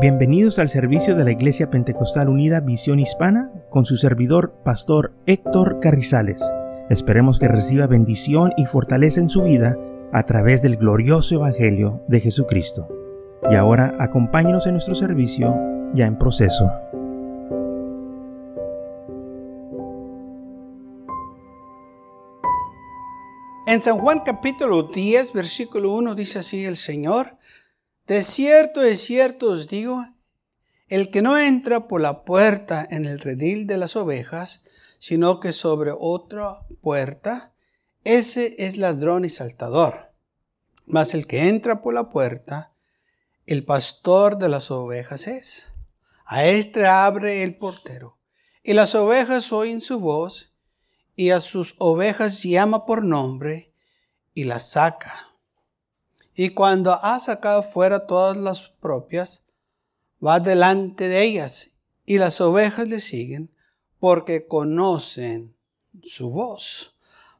Bienvenidos al servicio de la Iglesia Pentecostal Unida Visión Hispana con su servidor, Pastor Héctor Carrizales. Esperemos que reciba bendición y fortaleza en su vida a través del glorioso Evangelio de Jesucristo. Y ahora acompáñenos en nuestro servicio ya en proceso. En San Juan capítulo 10, versículo 1 dice así el Señor, de cierto, de cierto os digo, el que no entra por la puerta en el redil de las ovejas, sino que sobre otra puerta, ese es ladrón y saltador. Mas el que entra por la puerta, el pastor de las ovejas es. A este abre el portero, y las ovejas oyen su voz, y a sus ovejas llama por nombre, y las saca y cuando ha sacado fuera todas las propias, va delante de ellas y las ovejas le siguen porque conocen su voz.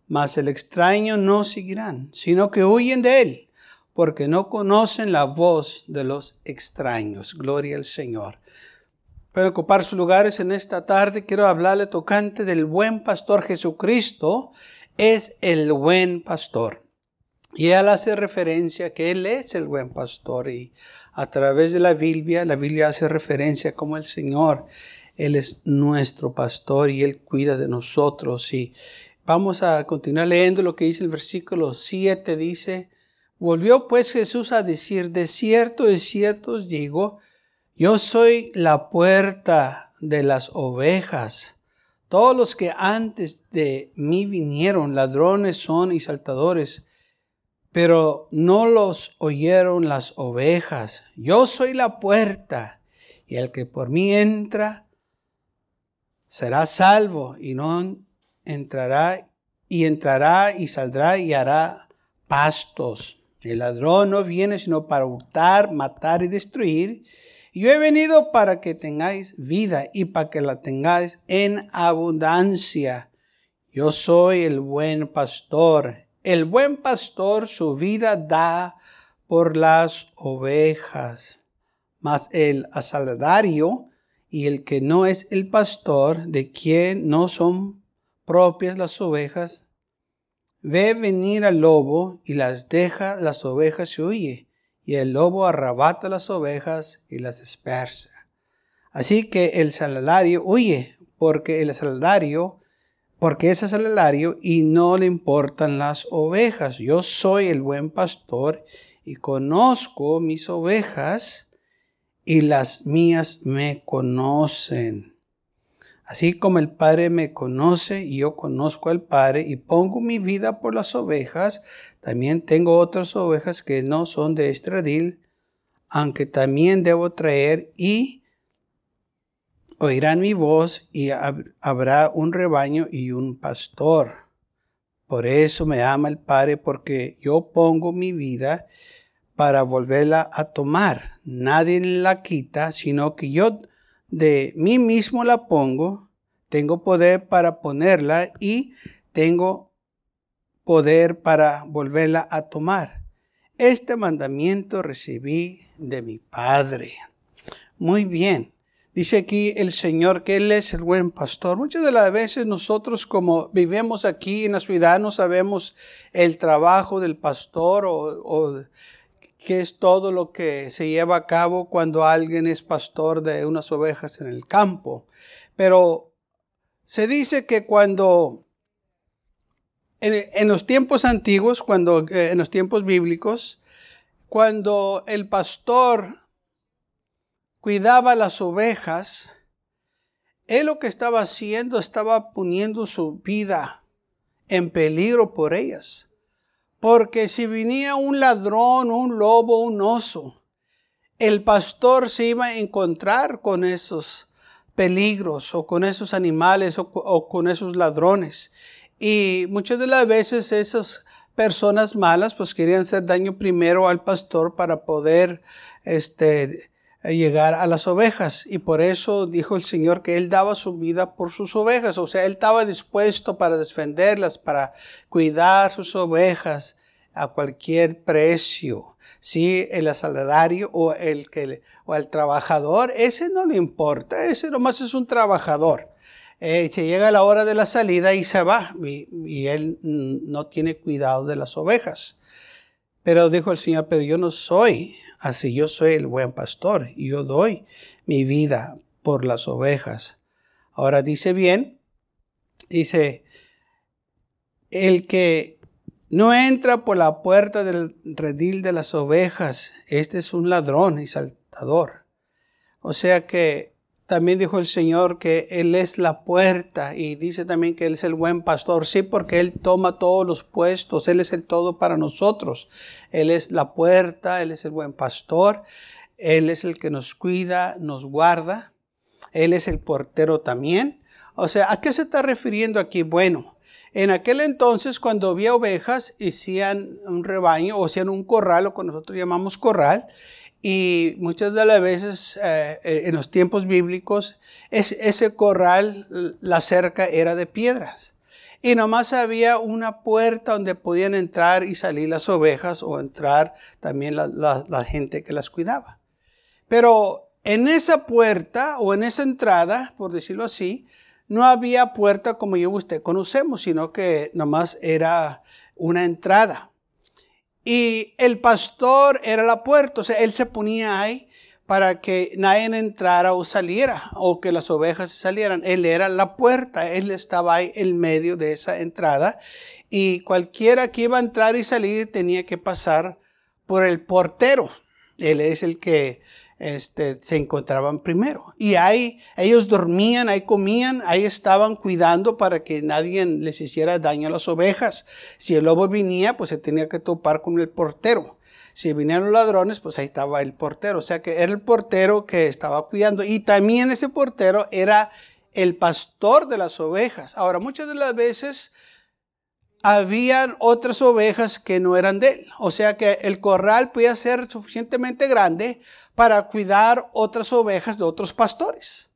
Mas el extraño no seguirán, sino que huyen de él, porque no conocen la voz de los extraños. Gloria al Señor. Para ocupar sus lugares en esta tarde, quiero hablarle tocante del buen pastor Jesucristo. Es el buen pastor. Y él hace referencia que él es el buen pastor y a través de la Biblia, la Biblia hace referencia como el Señor, él es nuestro pastor y él cuida de nosotros. Y vamos a continuar leyendo lo que dice el versículo 7, dice, volvió pues Jesús a decir, de cierto, de cierto os digo, yo soy la puerta de las ovejas. Todos los que antes de mí vinieron, ladrones son y saltadores, pero no los oyeron las ovejas. Yo soy la puerta, y el que por mí entra será salvo, y no entrará, y entrará y saldrá y hará pastos. El ladrón no viene sino para hurtar, matar y destruir. Yo he venido para que tengáis vida y para que la tengáis en abundancia. Yo soy el buen pastor el buen pastor su vida da por las ovejas, mas el asaldario y el que no es el pastor, de quien no son propias las ovejas, ve venir al lobo y las deja las ovejas y huye, y el lobo arrebata las ovejas y las dispersa. Así que el salario huye, porque el salario porque es salario y no le importan las ovejas. Yo soy el buen pastor y conozco mis ovejas y las mías me conocen. Así como el Padre me conoce y yo conozco al Padre y pongo mi vida por las ovejas, también tengo otras ovejas que no son de estradil, aunque también debo traer y oirán mi voz y habrá un rebaño y un pastor. Por eso me ama el Padre, porque yo pongo mi vida para volverla a tomar. Nadie la quita, sino que yo de mí mismo la pongo. Tengo poder para ponerla y tengo poder para volverla a tomar. Este mandamiento recibí de mi Padre. Muy bien. Dice aquí el Señor que Él es el buen pastor. Muchas de las veces nosotros como vivimos aquí en la ciudad no sabemos el trabajo del pastor o, qué es todo lo que se lleva a cabo cuando alguien es pastor de unas ovejas en el campo. Pero se dice que cuando en, los tiempos antiguos, cuando eh, en los tiempos bíblicos, cuando el pastor cuidaba las ovejas, él lo que estaba haciendo estaba poniendo su vida en peligro por ellas. Porque si venía un ladrón, un lobo, un oso, el pastor se iba a encontrar con esos peligros o con esos animales o, con esos ladrones. Y muchas de las veces esas personas malas pues querían hacer daño primero al pastor para poder este, llegar a las ovejas. Y por eso dijo el Señor que Él daba su vida por sus ovejas. O sea, Él estaba dispuesto para defenderlas, para cuidar sus ovejas a cualquier precio. Si el asalariario o el, que, o el trabajador, ese no le importa, ese nomás es un trabajador. Eh, se llega la hora de la salida y se va, y él no tiene cuidado de las ovejas. Pero dijo el Señor, pero yo no soy así, yo soy el buen pastor y yo doy mi vida por las ovejas. Ahora dice bien, dice, el que no entra por la puerta del redil de las ovejas, este es un ladrón y saltador. O sea que también dijo el Señor que Él es la puerta y dice también que Él es el buen pastor. Sí, porque Él toma todos los puestos, Él es el todo para nosotros. Él es la puerta, Él es el buen pastor, Él es el que nos cuida, nos guarda, Él es el portero también. O sea, ¿a qué se está refiriendo aquí? Bueno, en aquel entonces, cuando había ovejas, hacían un rebaño o hacían un corral, lo que nosotros llamamos corral, y muchas de las veces eh, eh, en los tiempos bíblicos, ese corral, la cerca era de piedras. Y nomás había una puerta donde podían entrar y salir las ovejas o entrar también la, la gente que las cuidaba. Pero en esa puerta o en esa entrada, por decirlo así, no había puerta como yo y usted conocemos, sino que nomás era una entrada. Y el pastor era la puerta, o sea, él se ponía ahí para que nadie entrara o saliera, o que las ovejas salieran. Él era la puerta, él estaba ahí en medio de esa entrada. Y cualquiera que iba a entrar y salir tenía que pasar por el portero. Él es el que este, se encontraban primero. Y ahí ellos dormían, ahí comían, ahí estaban cuidando para que nadie les hiciera daño a las ovejas. Si el lobo venía, pues se tenía que topar con el portero. Si los ladrones, pues ahí estaba el portero. O sea que era el portero que estaba cuidando. Y también ese portero era el pastor de las ovejas. Ahora, muchas de las veces habían otras ovejas que no eran de él. O sea que el corral podía ser suficientemente grande para cuidar otras ovejas de otros pastores.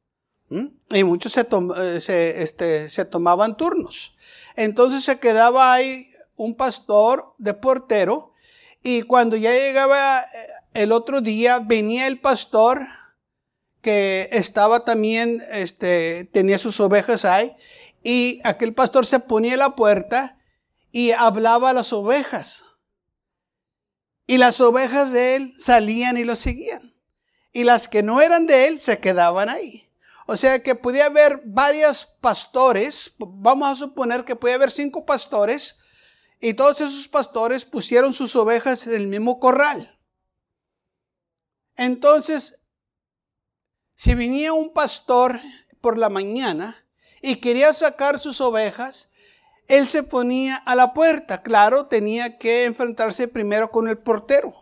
Y muchos eh, este, se, tomaban turnos. Entonces se quedaba ahí un pastor de portero y cuando ya llegaba eh, el otro día venía el pastor que estaba también, este, tenía sus ovejas ahí y aquel pastor se ponía a la puerta y hablaba a las ovejas. Y las ovejas de él salían y lo seguían y las que no eran de él se quedaban ahí. O sea que podía haber varios pastores, vamos a suponer que podía haber cinco pastores, y todos esos pastores pusieron sus ovejas en el mismo corral. Entonces, si venía un pastor por la mañana y quería sacar sus ovejas, él se ponía a la puerta. Claro, tenía que enfrentarse primero con el portero.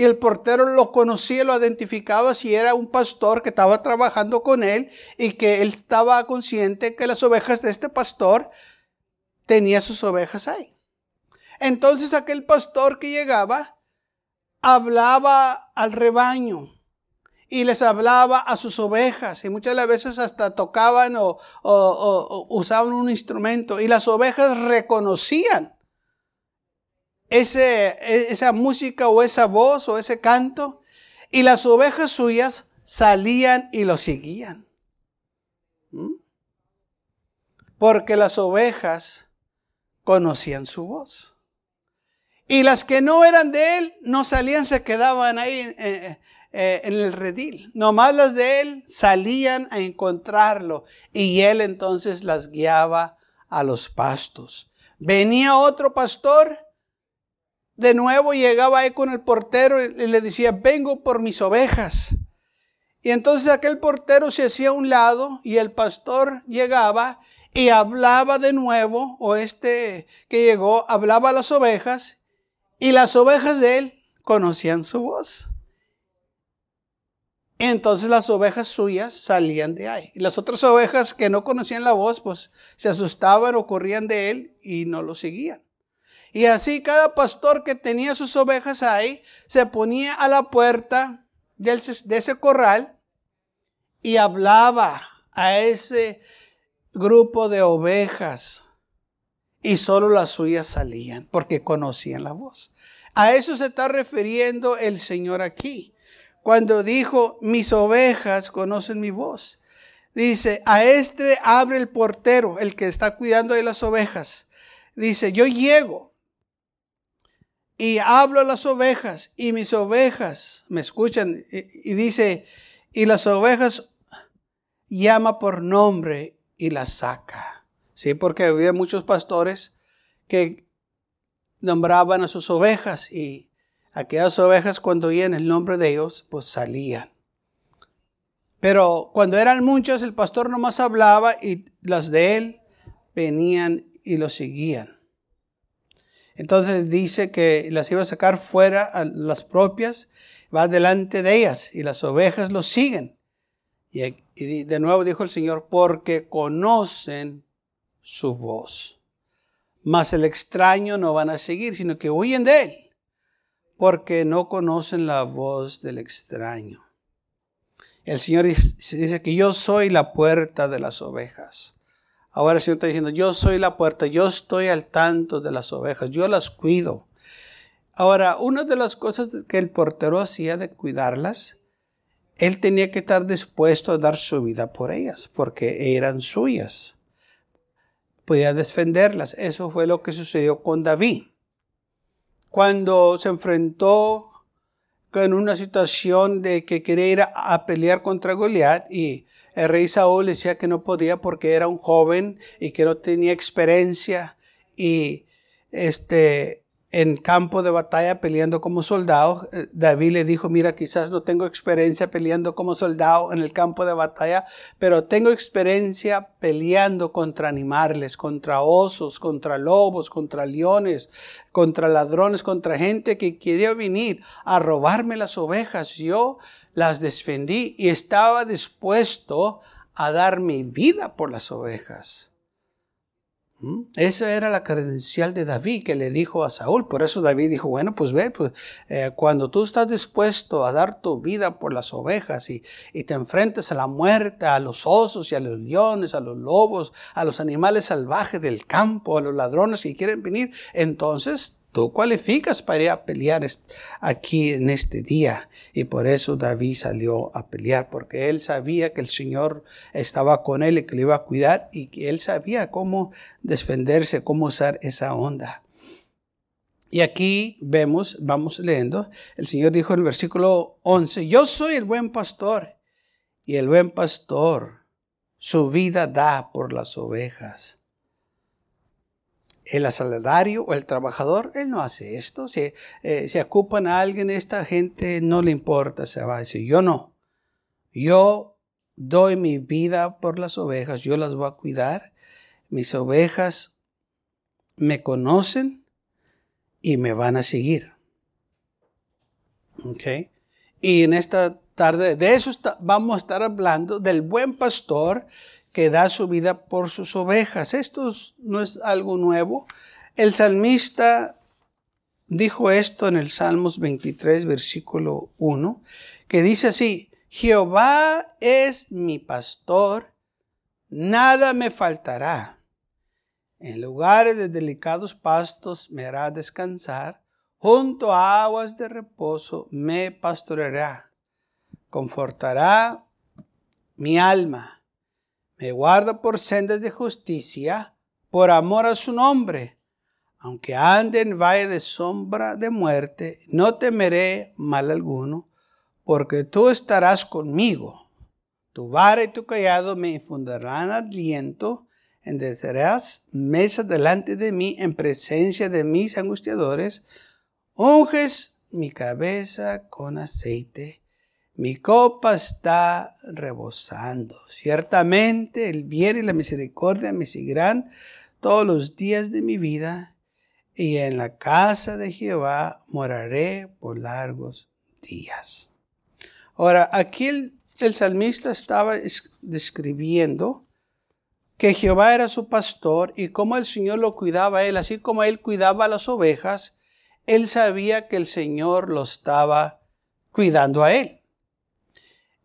Y el portero lo conocía, lo identificaba si era un pastor que estaba trabajando con él y que él estaba consciente que las ovejas de este pastor tenía sus ovejas ahí. Entonces aquel pastor que llegaba hablaba al rebaño y les hablaba a sus ovejas y muchas veces hasta tocaban o usaban un instrumento y las ovejas reconocían ese, e, esa música o esa voz o ese canto y las ovejas suyas salían y lo seguían. ¿Mm? Porque las ovejas conocían su voz. Y las que no eran de él no salían, se quedaban ahí en, eh, eh, en el redil. Nomás las de él salían a encontrarlo y él entonces las guiaba a los pastos. Venía otro pastor de nuevo llegaba ahí con el portero y le decía, vengo por mis ovejas. Y entonces aquel portero se hacía a un lado y el pastor llegaba y hablaba de nuevo, o este que llegó, hablaba a las ovejas y las ovejas de él conocían su voz. Entonces las ovejas suyas salían de ahí. Y las otras ovejas que no conocían la voz, pues se asustaban o corrían de él y no lo seguían. Y así cada pastor que tenía sus ovejas ahí se ponía a la puerta de ese corral y hablaba a ese grupo de ovejas. y solo las suyas salían porque conocían la voz. A eso se está refiriendo el Señor aquí, cuando dijo, mis ovejas conocen mi voz. Dice, a este abre el portero, el que está cuidando de las ovejas. Dice, yo llego y hablo a las ovejas y mis ovejas me escuchan. Y, dice, y las ovejas llama por nombre y las saca. Sí, porque había muchos pastores que nombraban a sus ovejas y aquellas ovejas cuando oían el nombre de ellos, pues salían. Pero cuando eran muchos, el pastor nomás hablaba y las de él venían y lo seguían. Entonces dice que las iba a sacar fuera a las propias, va delante de ellas y las ovejas lo siguen. Y, de nuevo dijo el Señor, porque conocen su voz. Mas el extraño no van a seguir, sino que huyen de él, porque no conocen la voz del extraño. El Señor dice que yo soy la puerta de las ovejas. Ahora el Señor está diciendo, yo soy la puerta, yo estoy al tanto de las ovejas, yo las cuido. Ahora, una de las cosas que el portero hacía de cuidarlas él tenía que estar dispuesto a dar su vida por ellas, porque eran suyas. Podía defenderlas. Eso fue lo que sucedió con David. Cuando se enfrentó con una situación de que quería ir a, pelear contra Goliat y el rey Saúl decía que no podía porque era un joven y que no tenía experiencia y este en campo de batalla peleando como soldado. Eh, David le dijo, mira, quizás no tengo experiencia peleando como soldado en el campo de batalla, pero tengo experiencia peleando contra animales, contra osos, contra lobos, contra leones, contra ladrones, contra gente que quería venir a robarme las ovejas. Yo las defendí y estaba dispuesto a dar mi vida por las ovejas. ¿Mm? Esa era la credencial de David que le dijo a Saúl. Por eso David dijo, bueno, pues ve, pues, eh, cuando tú estás dispuesto a dar tu vida por las ovejas y, y te enfrentas a la muerte, a los osos y a los leones, a los lobos, a los animales salvajes del campo, a los ladrones que quieren venir, entonces Tú cualificas para ir a pelear aquí en este día. Y por eso David salió a pelear, porque él sabía que el Señor estaba con él y que le iba a cuidar y que él sabía cómo defenderse, cómo usar esa onda. Y aquí vemos, vamos leyendo, el Señor dijo en el versículo 11, yo soy el buen pastor y el buen pastor su vida da por las ovejas el asalariado o el trabajador, él no hace esto. Si, eh, si ocupan a alguien, esta gente no le importa, se va a decir, yo no. Yo doy mi vida por las ovejas, yo las voy a cuidar. Mis ovejas me conocen y me van a seguir. ¿Ok? Y en esta tarde, de eso vamos a estar hablando, del buen pastor que da su vida por sus ovejas. Esto no es algo nuevo. El salmista dijo esto en el Salmos 23, versículo 1, que dice así, Jehová es mi pastor, nada me faltará. En lugares de delicados pastos me hará descansar, junto a aguas de reposo me pastoreará, confortará mi alma me guarda por sendas de justicia, por amor a su nombre. Aunque ande en valle de sombra de muerte, no temeré mal alguno, porque tú estarás conmigo. Tu vara y tu callado me infundirán aliento, endecerás mesa delante de mí en presencia de mis angustiadores, unges mi cabeza con aceite mi copa está rebosando. Ciertamente el bien y la misericordia me seguirán todos los días de mi vida, y en la casa de Jehová moraré por largos días. Ahora, aquí el, el salmista estaba describiendo que Jehová era su pastor y cómo el Señor lo cuidaba a él, así como él cuidaba a las ovejas, él sabía que el Señor lo estaba cuidando a él.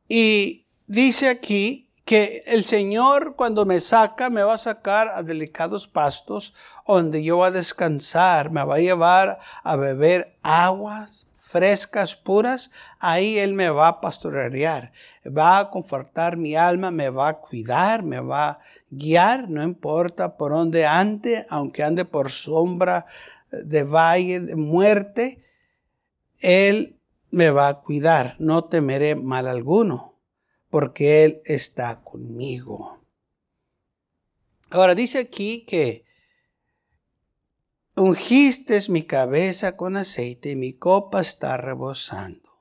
Y dice aquí que el Señor cuando me saca me va a sacar a delicados pastos donde yo voy a descansar, me va a llevar a beber aguas frescas, puras, ahí Él me va a pastorear, va a confortar mi alma, me va a cuidar, me va a guiar, no importa por dónde ande, aunque ande por sombra de valle de muerte, Él me va a cuidar, no temeré mal alguno porque Él está conmigo. Ahora dice aquí que ungiste mi cabeza con aceite y mi copa está rebosando.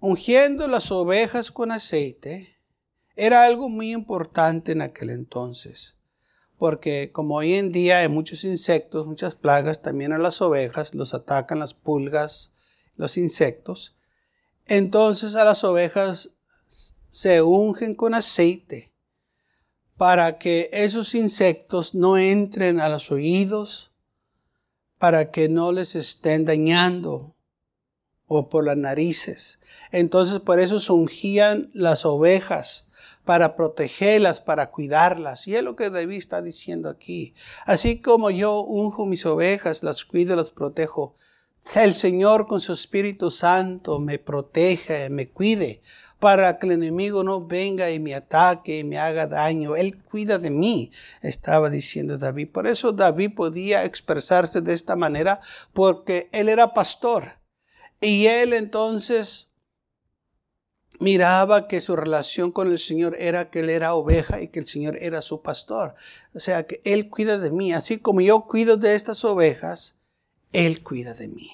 Ungiendo las ovejas con aceite era algo muy importante en aquel entonces, porque como hoy en día hay muchos insectos, muchas plagas, también a las ovejas los atacan las pulgas, los insectos, entonces a las ovejas se ungen con aceite para que esos insectos no entren a los oídos, para que no les estén dañando o por las narices. Entonces por eso se ungían las ovejas para protegerlas, para cuidarlas. Y es lo que David está diciendo aquí. Así como yo unjo mis ovejas, las cuido, las protejo, el Señor con su Espíritu Santo me proteja, me cuide para que el enemigo no venga y me ataque y me haga daño. Él cuida de mí, estaba diciendo David. Por eso David podía expresarse de esta manera, porque él era pastor. Y él entonces miraba que su relación con el Señor era que él era oveja y que el Señor era su pastor. O sea que él cuida de mí. Así como yo cuido de estas ovejas, él cuida de mí.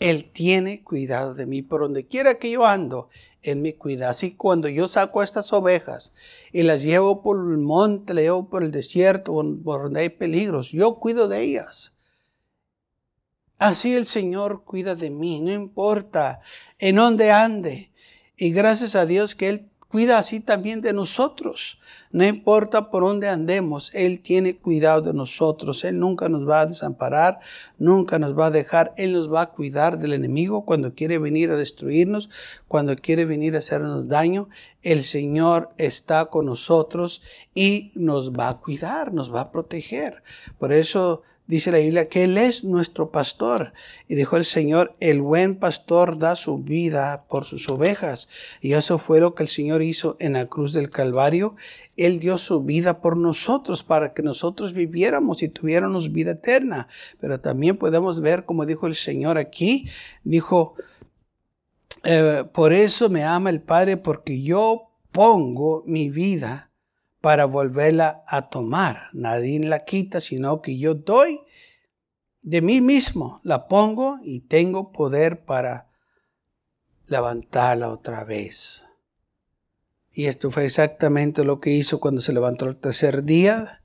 Él tiene cuidado de mí por donde quiera que yo ando, Él me cuida. Así cuando yo saco estas ovejas y las llevo por el monte, las llevo por el desierto, por donde hay peligros, yo cuido de ellas. Así el Señor cuida de mí, no importa en dónde ande. Y gracias a Dios que Él cuida así también de nosotros. No importa por dónde andemos, Él tiene cuidado de nosotros. Él nunca nos va a desamparar, nunca nos va a dejar. Él nos va a cuidar del enemigo cuando quiere venir a destruirnos, cuando quiere venir a hacernos daño. El Señor está con nosotros y nos va a cuidar, nos va a proteger. Por eso dice la Biblia que Él es nuestro pastor. Y dijo el Señor, el buen pastor da su vida por sus ovejas. Y eso fue lo que el Señor hizo en la cruz del Calvario. Él dio su vida por nosotros para que nosotros viviéramos y tuviéramos vida eterna. Pero también podemos ver, como dijo el Señor aquí, dijo, eh, por eso me ama el Padre, porque yo pongo mi vida para volverla a tomar. Nadie la quita, sino que yo doy de mí mismo, la pongo y tengo poder para levantarla otra vez. Y esto fue exactamente lo que hizo cuando se levantó el tercer día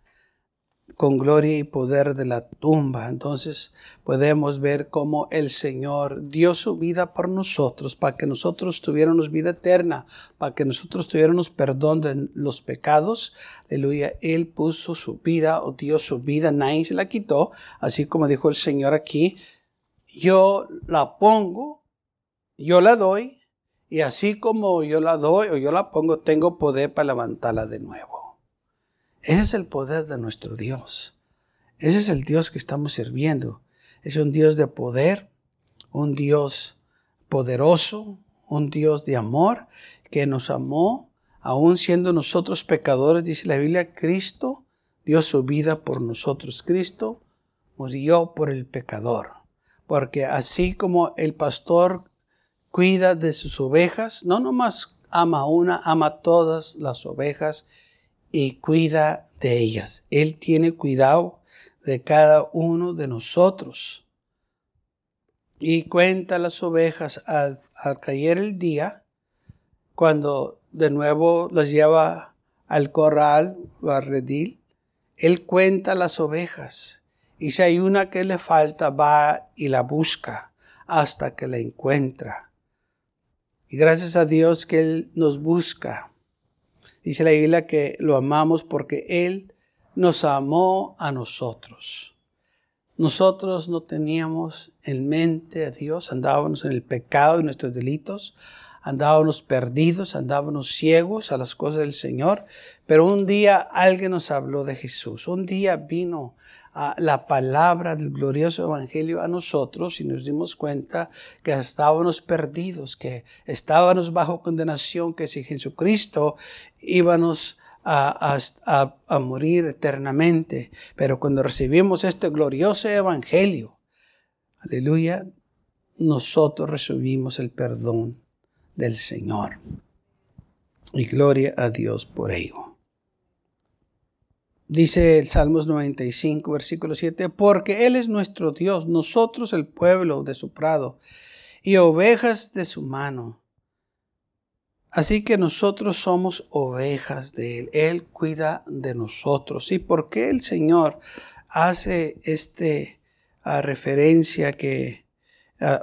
con gloria y poder de la tumba. Entonces podemos ver cómo el Señor dio su vida por nosotros, para que nosotros tuviéramos vida eterna, para que nosotros tuviéramos perdón de los pecados. Aleluya. Él puso su vida o dio su vida, nadie se la quitó, así como dijo el Señor aquí. Yo la pongo, yo la doy, y así como yo la doy o yo la pongo, tengo poder para levantarla de nuevo. Ese es el poder de nuestro Dios. Ese es el Dios que estamos sirviendo. Es un Dios de poder, un Dios poderoso, un Dios de amor que nos amó, aun siendo nosotros pecadores, dice la Biblia, Cristo dio su vida por nosotros. Cristo murió por el pecador. Porque así como el pastor cuida de sus ovejas, no nomás ama una, ama todas las ovejas y cuida de ellas. Él tiene cuidado de cada uno de nosotros. Y cuenta las ovejas al, caer el día, cuando de nuevo las lleva al corral o al redil. Él cuenta las ovejas. Y si hay una que le falta, va y la busca hasta que la encuentra. Y gracias a Dios que Él nos busca Dice la Biblia que lo amamos porque Él nos amó a nosotros. Nosotros no teníamos en mente a Dios, andábamos en el pecado y nuestros delitos. andábamos perdidos, andábamos ciegos a las cosas del Señor, pero un día alguien nos habló de Jesús. Un día vino la palabra del glorioso evangelio a nosotros y nos dimos cuenta que estábamos perdidos, que estábamos bajo condenación, que si Jesucristo íbamos a, a, morir eternamente. Pero cuando recibimos este glorioso evangelio, aleluya, nosotros recibimos el perdón del Señor. Y gloria a Dios por ello. Dice el Salmos 95, versículo 7, porque Él es nuestro Dios, nosotros el pueblo de su prado y ovejas de su mano. Así que nosotros somos ovejas de Él. Él cuida de nosotros. ¿Y por qué el Señor hace este a referencia que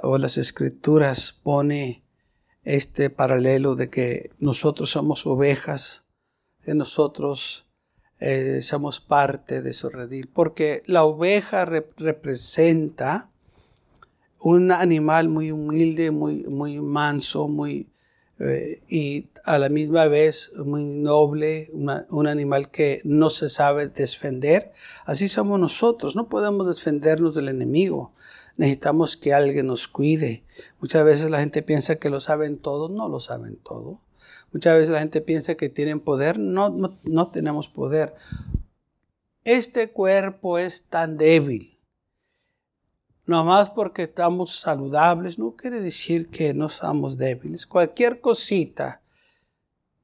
o las escrituras pone este paralelo de que nosotros somos ovejas, de nosotros eh, somos parte de su redil, porque la oveja representa un animal muy humilde, muy, muy manso, muy, eh, y a la misma vez muy noble, un animal que no se sabe defender. Así somos nosotros, no podemos defendernos del enemigo. Necesitamos que alguien nos cuide. Muchas veces la gente piensa que lo saben todo, no lo saben todo. Muchas veces la gente piensa que tienen poder, no, no, tenemos poder. Este cuerpo es tan débil. Nomás porque estamos saludables no quiere decir que no somos débiles. Cualquier cosita,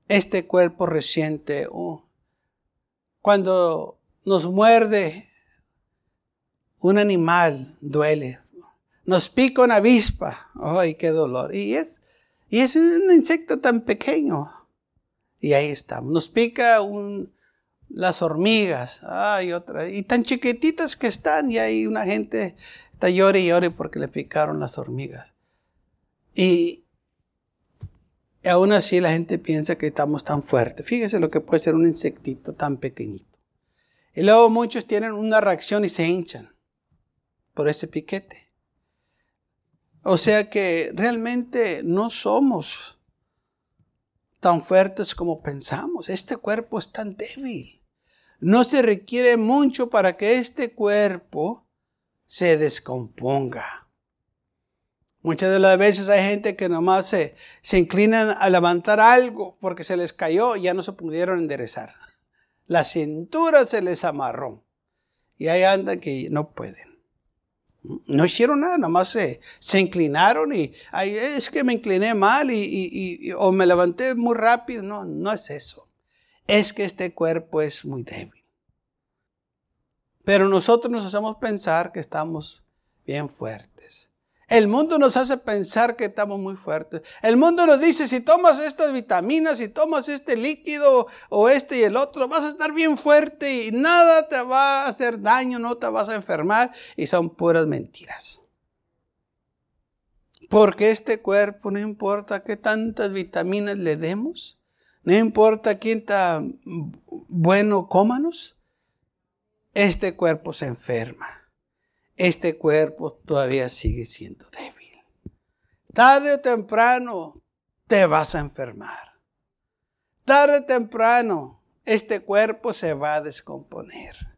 este cuerpo reciente, oh, cuando nos muerde un animal, duele. Nos pica una avispa, ¡ay, qué dolor! Y es, y es un insecto tan pequeño. Y ahí estamos. Nos pica un, las hormigas. Ay, otra. Y tan chiquititas que están. Y hay una gente está llore y llore porque le picaron las hormigas. Y aún así la gente piensa que estamos tan fuertes. Fíjese lo que puede ser un insectito tan pequeñito. Y luego muchos tienen una reacción y se hinchan por ese piquete. O sea que realmente no somos tan fuertes como pensamos. Este cuerpo es tan débil. No se requiere mucho para que este cuerpo se descomponga. Muchas de las veces hay gente que nomás se, se inclinan a levantar algo porque se les cayó y ya no se pudieron enderezar. La cintura se les amarró. Y ahí andan que no pueden. No hicieron nada, nomás se, se inclinaron y es que me incliné mal y, o me levanté muy rápido. No, no es eso. Es que este cuerpo es muy débil. Pero nosotros nos hacemos pensar que estamos bien fuertes. El mundo nos hace pensar que estamos muy fuertes. El mundo nos dice, si tomas estas vitaminas, si tomas este líquido o este y el otro, vas a estar bien fuerte y nada te va a hacer daño, no te vas a enfermar. Y son puras mentiras. Porque este cuerpo, no importa qué tantas vitaminas le demos, no importa quién tan bueno cómanos, este cuerpo se enferma este cuerpo todavía sigue siendo débil. Tarde o temprano te vas a enfermar. Tarde o temprano este cuerpo se va a descomponer.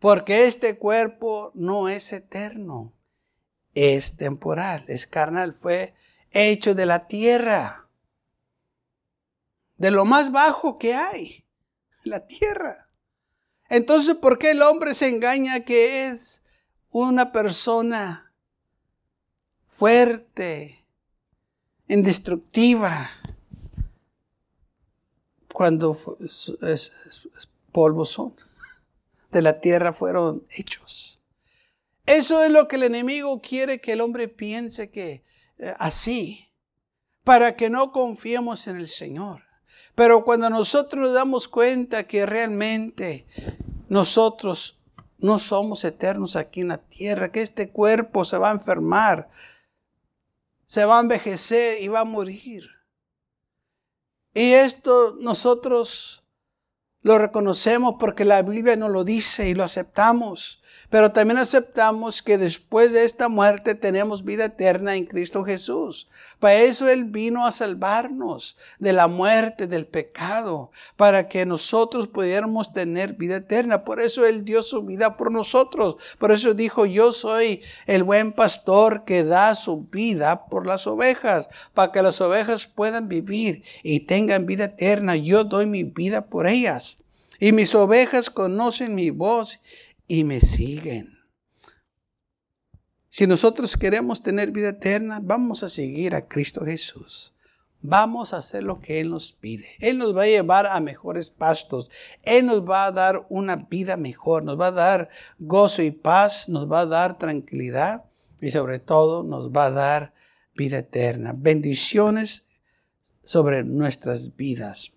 Porque este cuerpo no es eterno, es temporal, es carnal, fue hecho de la tierra, de lo más bajo que hay, la tierra. Entonces, ¿por qué el hombre se engaña que es una persona fuerte, indestructiva, cuando polvo son, de la tierra fueron hechos. Eso es lo que el enemigo quiere que el hombre piense que eh, así, para que no confiemos en el Señor. Pero cuando nosotros nos damos cuenta que realmente nosotros no somos eternos aquí en la tierra, que este cuerpo se va a enfermar, se va a envejecer y va a morir. Y esto nosotros lo reconocemos porque la Biblia nos lo dice y lo aceptamos. Pero también aceptamos que después de esta muerte tenemos vida eterna en Cristo Jesús. Para eso Él vino a salvarnos de la muerte, del pecado, para que nosotros pudiéramos tener vida eterna. Por eso Él dio su vida por nosotros. Por eso dijo, yo soy el buen pastor que da su vida por las ovejas, para que las ovejas puedan vivir y tengan vida eterna. Yo doy mi vida por ellas. Y mis ovejas conocen mi voz y me siguen. Si nosotros queremos tener vida eterna, vamos a seguir a Cristo Jesús. Vamos a hacer lo que Él nos pide. Él nos va a llevar a mejores pastos. Él nos va a dar una vida mejor. Nos va a dar gozo y paz. Nos va a dar tranquilidad. Y sobre todo nos va a dar vida eterna. Bendiciones sobre nuestras vidas.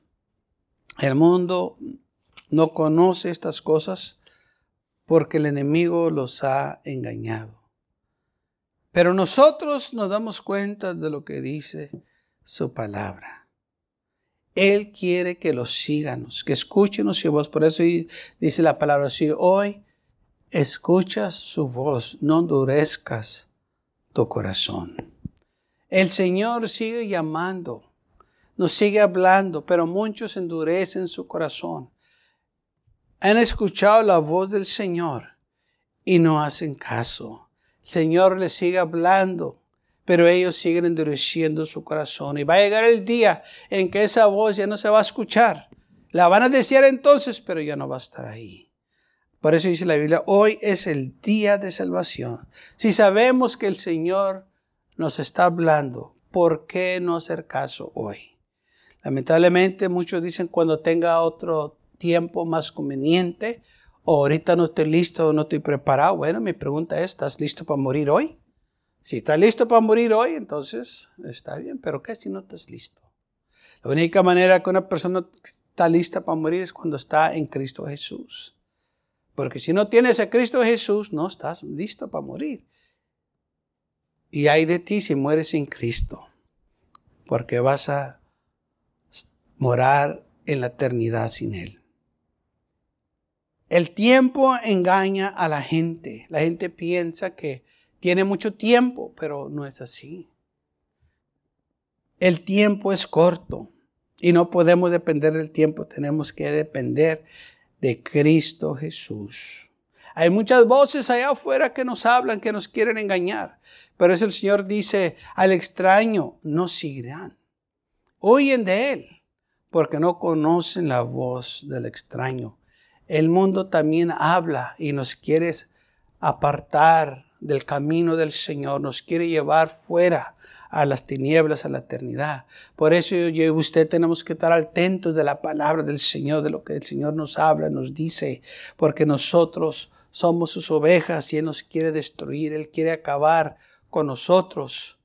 El mundo no conoce estas cosas porque el enemigo los ha engañado. Pero nosotros nos damos cuenta de lo que dice su palabra. Él quiere que los síganos, que escuchen su voz. Por eso dice la palabra, si hoy escuchas su voz, no endurezcas tu corazón. El Señor sigue llamando, nos sigue hablando, pero muchos endurecen su corazón han escuchado la voz del Señor y no hacen caso. El Señor les sigue hablando, pero ellos siguen endureciendo su corazón. Y va a llegar el día en que esa voz ya no se va a escuchar. La van a desear entonces, pero ya no va a estar ahí. Por eso dice la Biblia, hoy es el día de salvación. Si sabemos que el Señor nos está hablando, ¿por qué no hacer caso hoy? Lamentablemente muchos dicen cuando tenga otro tiempo más conveniente o ahorita no estoy listo, no estoy preparado. Bueno, mi pregunta es, ¿estás listo para morir hoy? Si estás listo para morir hoy, entonces está bien, pero ¿qué si no estás listo? La única manera que una persona está lista para morir es cuando está en Cristo Jesús. Porque si no tienes a Cristo Jesús, no estás listo para morir. Y hay de ti si mueres sin Cristo, porque vas a morar en la eternidad sin Él. El tiempo engaña a la gente. La gente piensa que tiene mucho tiempo, pero no es así. El tiempo es corto y no podemos depender del tiempo, tenemos que depender de Cristo Jesús. Hay muchas voces allá afuera que nos hablan, que nos quieren engañar, pero es el Señor dice, al extraño no seguirán. Huyen de Él, porque no conocen la voz del extraño el mundo también habla y nos quiere apartar del camino del Señor, nos quiere llevar fuera a las tinieblas, a la eternidad. Por eso yo y usted tenemos que estar atentos de la palabra del Señor, de lo que el Señor nos habla, nos dice, porque nosotros somos sus ovejas y Él nos quiere destruir, Él quiere acabar con nosotros.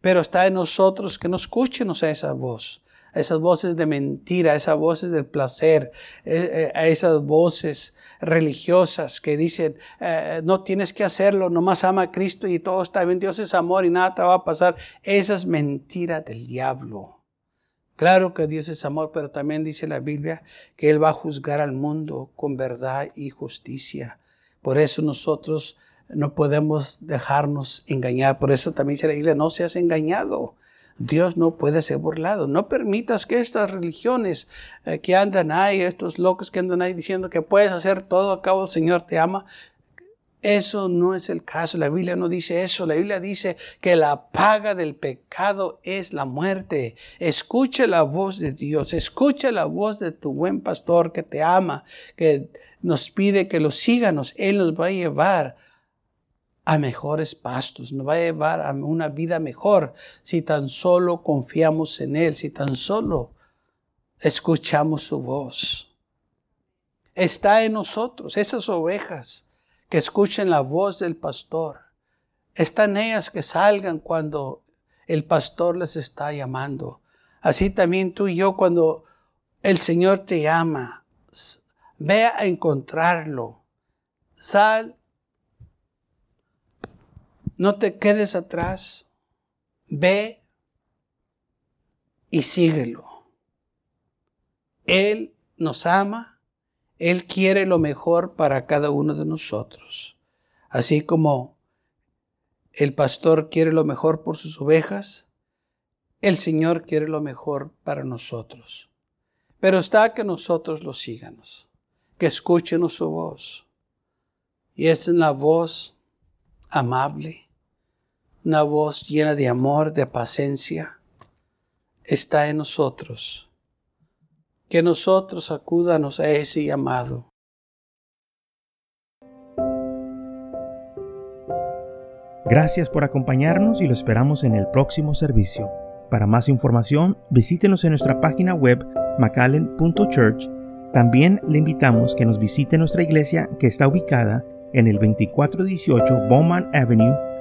Pero está en nosotros que no escuchemos a esa voz esas voces de mentira, esas voces del placer, eh, eh, a esas voces religiosas que dicen, eh, no tienes que hacerlo, nomás ama a Cristo y todo está bien, Dios es amor y nada te va a pasar. Esas mentiras del diablo. Claro que Dios es amor, pero también dice la Biblia que Él va a juzgar al mundo con verdad y justicia. Por eso nosotros no podemos dejarnos engañar. Por eso también dice la Biblia, no seas engañado. Dios no puede ser burlado. No permitas que estas religiones eh, que andan ahí, estos locos que andan ahí diciendo que puedes hacer todo, a cabo el Señor te ama. Eso no es el caso. La Biblia no dice eso. La Biblia dice que la paga del pecado es la muerte. Escucha la voz de Dios. Escucha la voz de tu buen pastor que te ama, que nos pide que lo sigamos. Él nos va a llevar a mejores pastos, nos va a llevar a una vida mejor si tan solo confiamos en Él, si tan solo escuchamos su voz. Está en nosotros, esas ovejas que escuchen la voz del pastor. Están ellas que salgan cuando el pastor les está llamando. Así también tú y yo cuando el Señor te llama, ve a encontrarlo. Sal no te quedes atrás. Ve y síguelo. Él nos ama, Él quiere lo mejor para cada uno de nosotros. Así como el pastor quiere lo mejor por sus ovejas, el Señor quiere lo mejor para nosotros. Pero está que nosotros lo sigamos, que escuchen su voz. Y es una voz amable, una voz llena de amor, de paciencia, está en nosotros. Que nosotros acúdanos a ese llamado. Gracias por acompañarnos y lo esperamos en el próximo servicio. Para más información, visítenos en nuestra página web macallen.church. También le invitamos que nos visite nuestra iglesia que está ubicada en el 2418 Bowman Avenue